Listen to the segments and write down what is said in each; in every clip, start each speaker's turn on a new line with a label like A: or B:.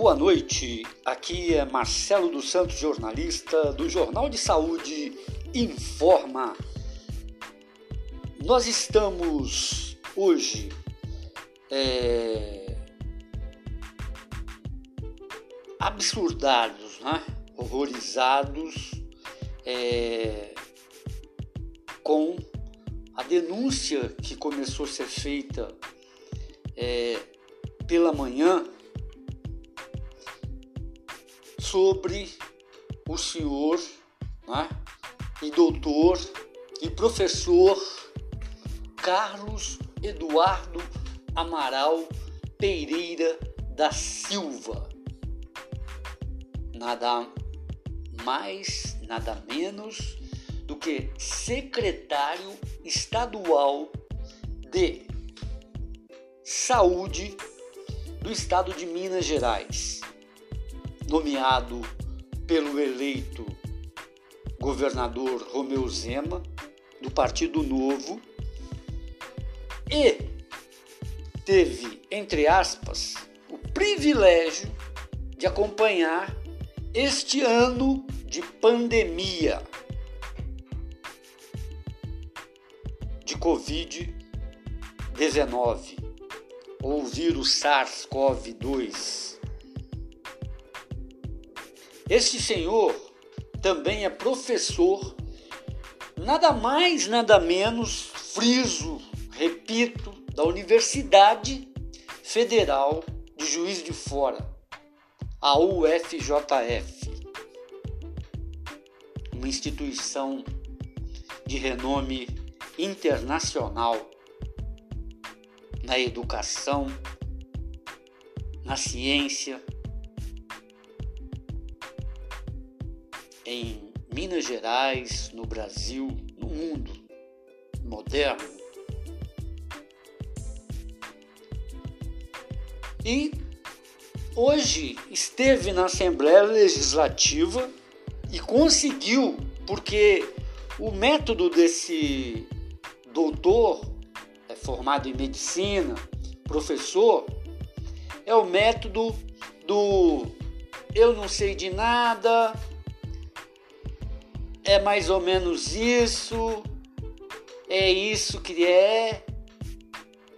A: Boa noite, aqui é Marcelo dos Santos, jornalista do Jornal de Saúde Informa. Nós estamos hoje é, absurdados, né? horrorizados é, com a denúncia que começou a ser feita é, pela manhã sobre o senhor né, e doutor e professor Carlos Eduardo Amaral Pereira da Silva. Nada mais, nada menos do que secretário estadual de Saúde do estado de Minas Gerais, nomeado pelo eleito governador Romeu Zema, do Partido Novo, e teve, entre aspas, o privilégio de acompanhar este ano de pandemia de Covid-19 ou vírus SARS-CoV-2. Este senhor também é professor, nada mais, nada menos, friso, repito, da Universidade Federal de Juiz de Fora, a UFJF, uma instituição de renome internacional na educação, na ciência, em Minas Gerais, no Brasil, no mundo moderno. E hoje esteve na Assembleia Legislativa e conseguiu, porque o método desse doutor é formado em medicina, professor, é o método do eu não sei de nada, é mais ou menos isso, é isso que é,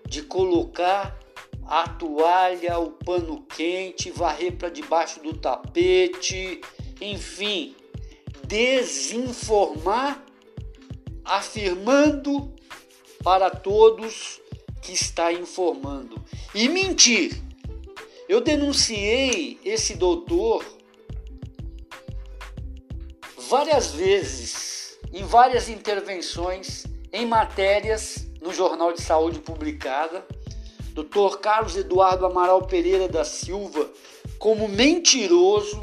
A: de colocar a toalha, o pano quente, varrer para debaixo do tapete, enfim, desinformar, afirmando para todos que está informando e mentir. Eu denunciei esse doutor várias vezes, em várias intervenções, em matérias no Jornal de Saúde publicada, Dr. Carlos Eduardo Amaral Pereira da Silva como mentiroso.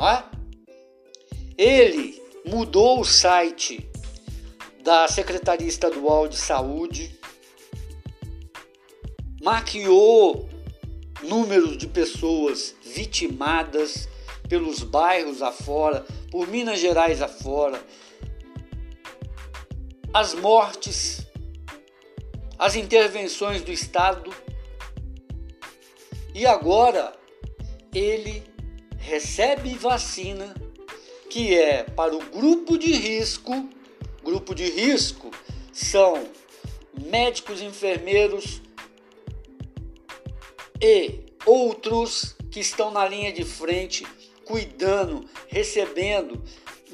A: Né? Ele mudou o site da Secretaria Estadual de Saúde, maquiou números de pessoas vitimadas pelos bairros afora, por Minas Gerais afora, as mortes, as intervenções do Estado. E agora ele recebe vacina que é para o grupo de risco Grupo de risco são médicos, enfermeiros e outros que estão na linha de frente, cuidando, recebendo,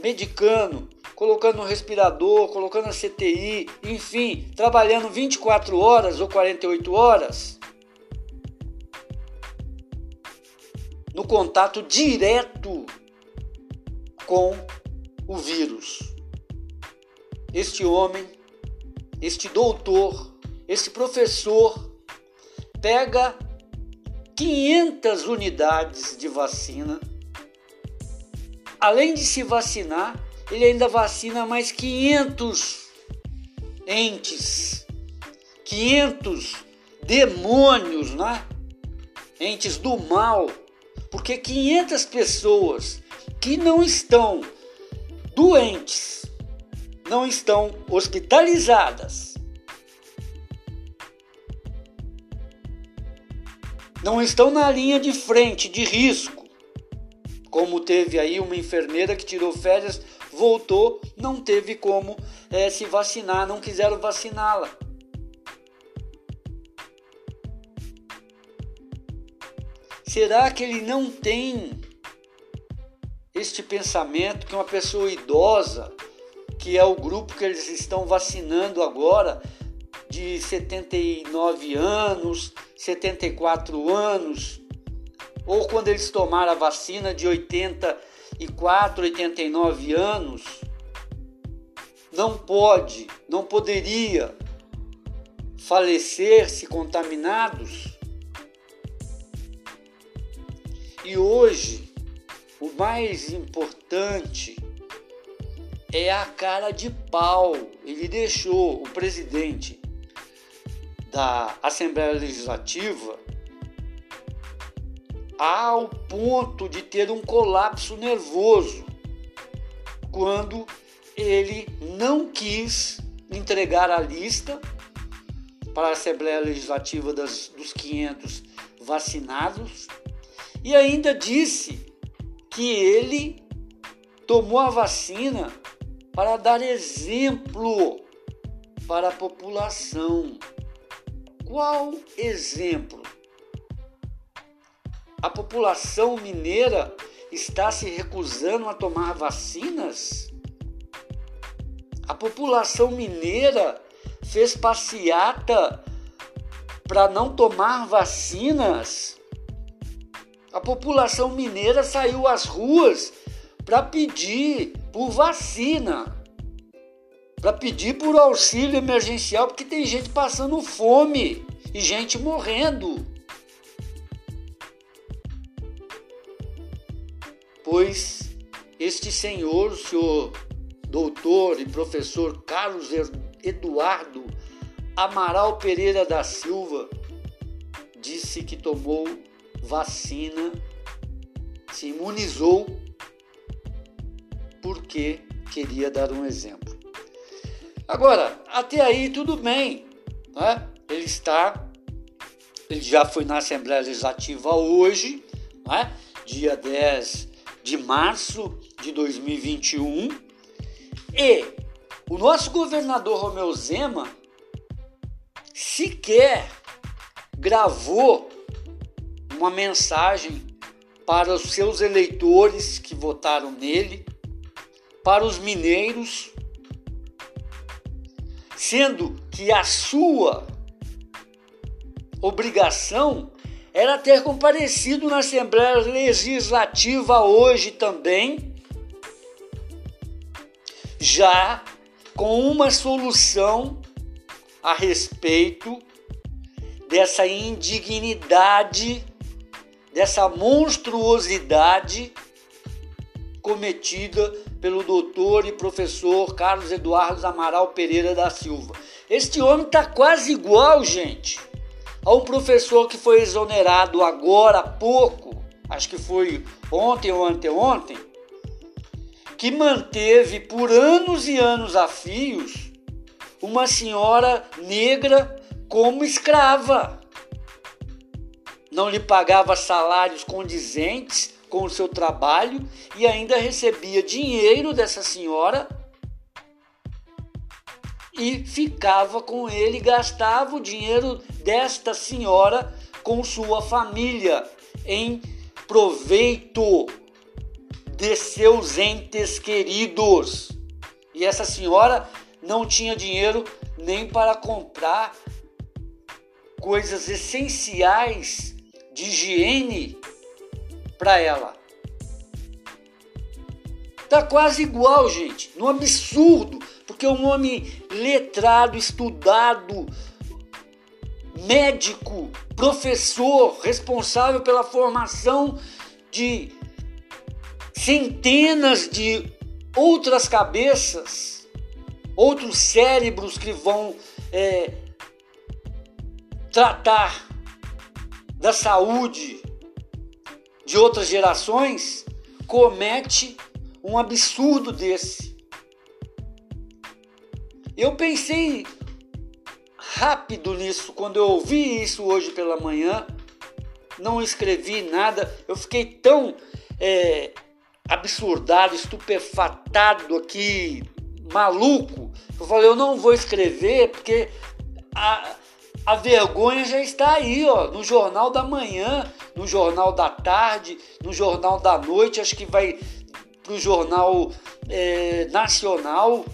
A: medicando, colocando no respirador, colocando a CTI, enfim, trabalhando 24 horas ou 48 horas no contato direto com o vírus este homem, este doutor, este professor pega 500 unidades de vacina. Além de se vacinar, ele ainda vacina mais 500 entes, 500 demônios, né? Entes do mal, porque 500 pessoas que não estão doentes não estão hospitalizadas. não estão na linha de frente de risco. Como teve aí uma enfermeira que tirou férias, voltou, não teve como é, se vacinar, não quiseram vaciná-la. Será que ele não tem este pensamento que uma pessoa idosa, que é o grupo que eles estão vacinando agora, de 79 anos, 74 anos, ou quando eles tomaram a vacina de 84, 89 anos, não pode, não poderia falecer se contaminados? E hoje, o mais importante é a cara de pau. Ele deixou o presidente da Assembleia Legislativa ao ponto de ter um colapso nervoso quando ele não quis entregar a lista para a Assembleia Legislativa das, dos 500 vacinados e ainda disse que ele tomou a vacina para dar exemplo para a população. Qual exemplo? A população mineira está se recusando a tomar vacinas? A população mineira fez passeata para não tomar vacinas? A população mineira saiu às ruas para pedir por vacina, para pedir por auxílio emergencial, porque tem gente passando fome e gente morrendo. Pois este senhor, o senhor doutor e professor Carlos Eduardo Amaral Pereira da Silva, disse que tomou vacina, se imunizou porque queria dar um exemplo. Agora, até aí tudo bem, né? ele está, ele já foi na Assembleia Legislativa hoje, né? dia 10 de março de 2021, e o nosso governador Romeu Zema sequer gravou uma mensagem para os seus eleitores que votaram nele, para os mineiros, sendo que a sua obrigação era ter comparecido na Assembleia Legislativa hoje também, já com uma solução a respeito dessa indignidade dessa monstruosidade cometida pelo doutor e professor Carlos Eduardo Amaral Pereira da Silva. Este homem está quase igual, gente, a um professor que foi exonerado agora há pouco, acho que foi ontem ou anteontem, que manteve por anos e anos a fios uma senhora negra como escrava. Não lhe pagava salários condizentes com o seu trabalho e ainda recebia dinheiro dessa senhora e ficava com ele, gastava o dinheiro desta senhora com sua família em proveito de seus entes queridos. E essa senhora não tinha dinheiro nem para comprar coisas essenciais de higiene para ela. Tá quase igual, gente, no absurdo, porque um homem letrado, estudado, médico, professor, responsável pela formação de centenas de outras cabeças, outros cérebros que vão é, tratar da saúde de outras gerações comete um absurdo desse. Eu pensei rápido nisso quando eu ouvi isso hoje pela manhã não escrevi nada. Eu fiquei tão é, absurdado, estupefatado aqui, maluco. Eu falei, eu não vou escrever porque a, a vergonha já está aí, ó, no jornal da manhã, no jornal da tarde, no jornal da noite, acho que vai pro jornal é, nacional,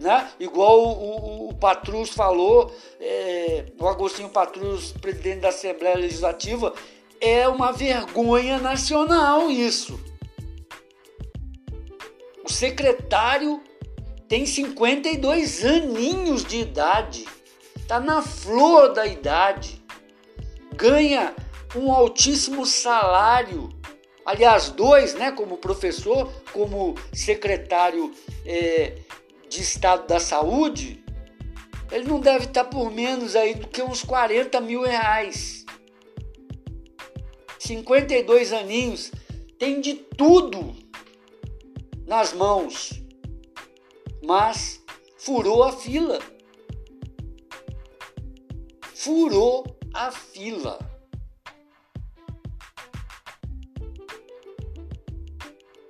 A: né? Igual o, o, o Patrus falou, é, o Agostinho Patrus, presidente da Assembleia Legislativa, é uma vergonha nacional isso. O secretário tem 52 aninhos de idade, está na flor da idade, ganha um altíssimo salário. Aliás, dois, né, como professor, como secretário é, de Estado da Saúde, ele não deve estar por menos aí do que uns 40 mil reais. 52 aninhos, tem de tudo nas mãos, mas furou a fila. Furou a fila.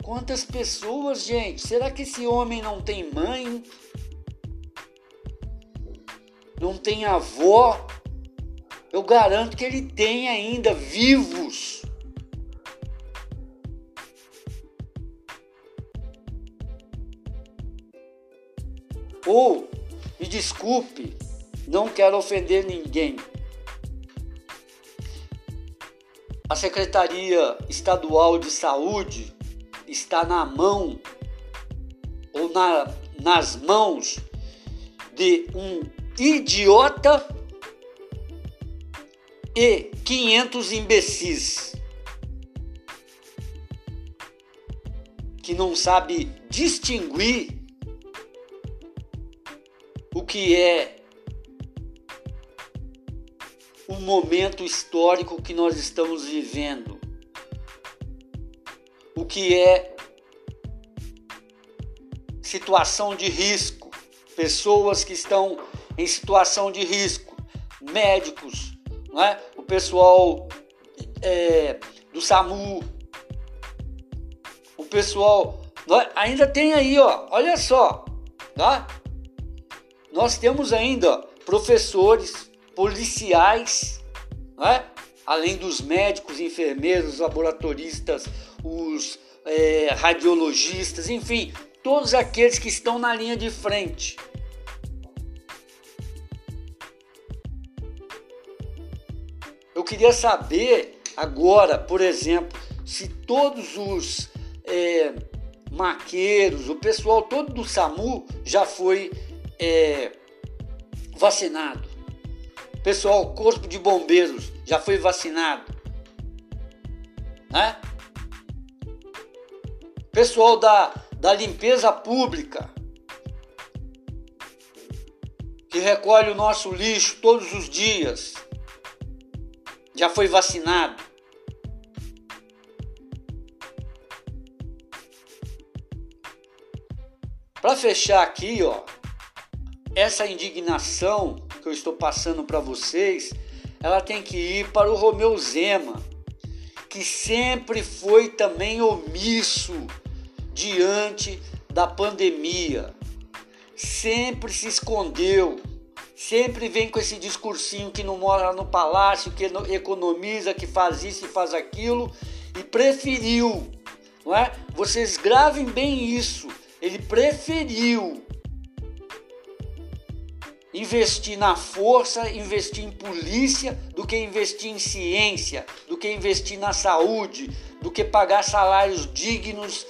A: Quantas pessoas, gente? Será que esse homem não tem mãe? Não tem avó? Eu garanto que ele tem ainda vivos. Ou, me desculpe, não quero ofender ninguém. A Secretaria Estadual de Saúde está na mão ou na, nas mãos de um idiota e 500 imbecis que não sabe distinguir o que é o momento histórico que nós estamos vivendo que é situação de risco, pessoas que estão em situação de risco, médicos, não é? o pessoal é, do SAMU, o pessoal. É? Ainda tem aí, ó, olha só, tá? Nós temos ainda professores, policiais, não é? além dos médicos, enfermeiros, laboratoristas, os é, radiologistas, enfim, todos aqueles que estão na linha de frente. Eu queria saber agora, por exemplo, se todos os é, maqueiros, o pessoal todo do SAMU já foi é, vacinado. Pessoal, corpo de bombeiros já foi vacinado. Né? Pessoal da, da limpeza pública, que recolhe o nosso lixo todos os dias, já foi vacinado. Para fechar aqui, ó, essa indignação que eu estou passando para vocês, ela tem que ir para o Romeu Zema, que sempre foi também omisso diante da pandemia. Sempre se escondeu, sempre vem com esse discursinho que não mora no palácio, que economiza, que faz isso e faz aquilo, e preferiu, não é? Vocês gravem bem isso. Ele preferiu investir na força, investir em polícia, do que investir em ciência, do que investir na saúde, do que pagar salários dignos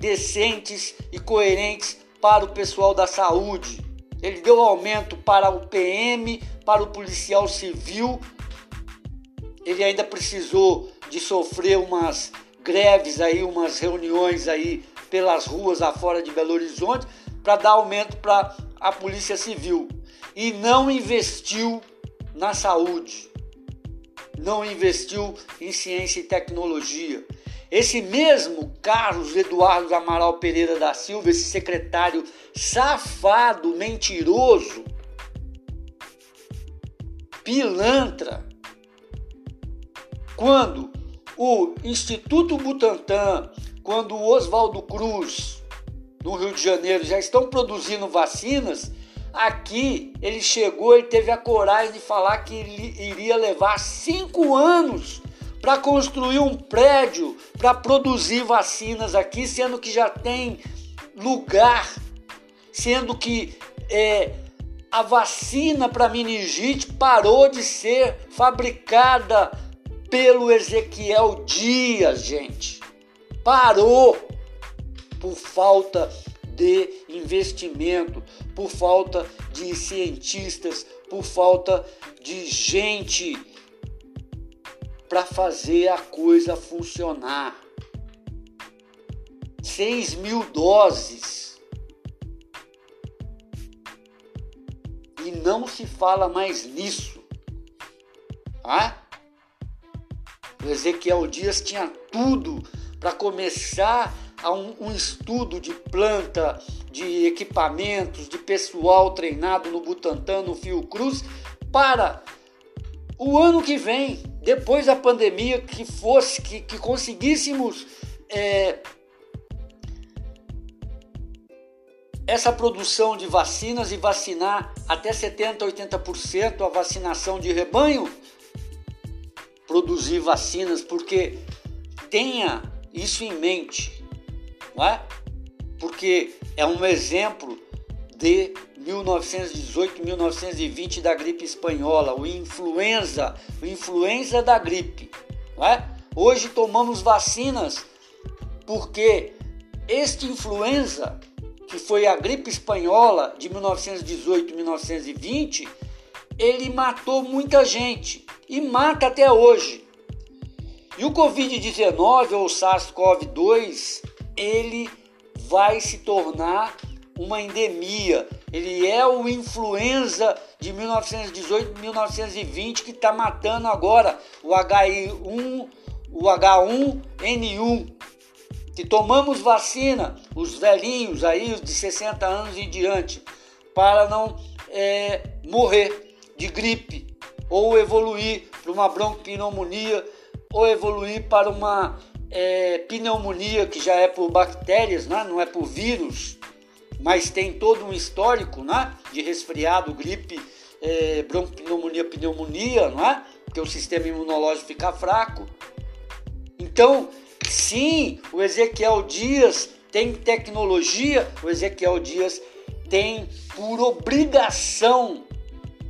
A: decentes e coerentes para o pessoal da saúde. Ele deu aumento para o PM, para o policial civil. Ele ainda precisou de sofrer umas greves aí, umas reuniões aí pelas ruas afora de Belo Horizonte para dar aumento para a Polícia Civil e não investiu na saúde. Não investiu em ciência e tecnologia. Esse mesmo Carlos Eduardo Amaral Pereira da Silva, esse secretário safado, mentiroso, pilantra, quando o Instituto Butantan, quando o Oswaldo Cruz, no Rio de Janeiro, já estão produzindo vacinas, aqui ele chegou, ele teve a coragem de falar que iria levar cinco anos para construir um prédio para produzir vacinas aqui, sendo que já tem lugar, sendo que é, a vacina para meningite parou de ser fabricada pelo Ezequiel Dias, gente. Parou por falta de investimento, por falta de cientistas, por falta de gente para fazer a coisa funcionar. 6 mil doses. E não se fala mais nisso. O Ezequiel Dias tinha tudo para começar a um, um, estudo de planta, de equipamentos, de pessoal treinado no Butantan, no Fiocruz, para o ano que vem, depois da pandemia, que fosse, que, que conseguíssemos é, essa produção de vacinas e vacinar até 70%, 80% a vacinação de rebanho, produzir vacinas, porque tenha isso em mente, não é? Porque é um exemplo de 1918, 1920 da gripe espanhola, o influenza, o influenza da gripe, é? Hoje tomamos vacinas porque este influenza, que foi a gripe espanhola de 1918, 1920, ele matou muita gente e mata até hoje. E o Covid-19 ou SARS-CoV-2, ele vai se tornar uma endemia. Ele é o influenza de 1918, 1920 que está matando agora o H1, o H1N1. Que tomamos vacina, os velhinhos aí, de 60 anos e diante, para não é, morrer de gripe, ou evoluir para uma bronquipneumonia, ou evoluir para uma é, pneumonia que já é por bactérias, né? não é por vírus, mas tem todo um histórico né? de resfriado, gripe, é, bronquipneumonia, pneumonia, não é? porque o sistema imunológico fica fraco. Então, sim, o Ezequiel Dias tem tecnologia, o Ezequiel Dias tem por obrigação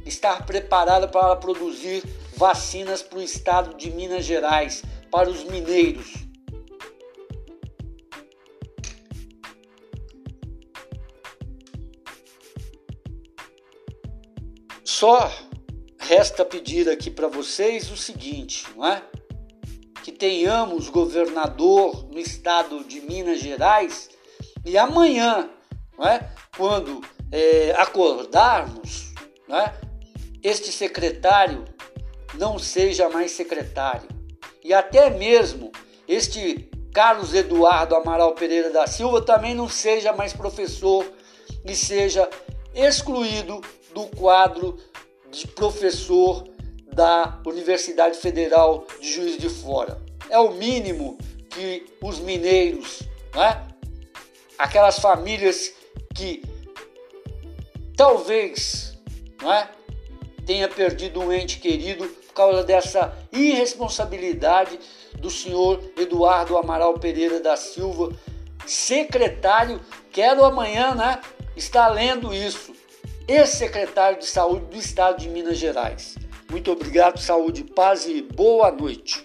A: estar preparada para produzir vacinas para o estado de Minas Gerais, para os mineiros. Só resta pedir aqui para vocês o seguinte, não é? Que tenhamos governador no estado de Minas Gerais e amanhã, não é? Quando é, acordarmos, não é? este secretário não seja mais secretário. E até mesmo este Carlos Eduardo Amaral Pereira da Silva também não seja mais professor e seja excluído do quadro de professor da Universidade Federal de Juiz de Fora. É o mínimo que os mineiros, né? aquelas famílias que talvez não é? tenha perdido um ente querido por causa dessa irresponsabilidade do senhor Eduardo Amaral Pereira da Silva, secretário, quero amanhã, né, estar lendo isso, ex-secretário de saúde do estado de Minas Gerais. Muito obrigado, saúde, paz e boa noite.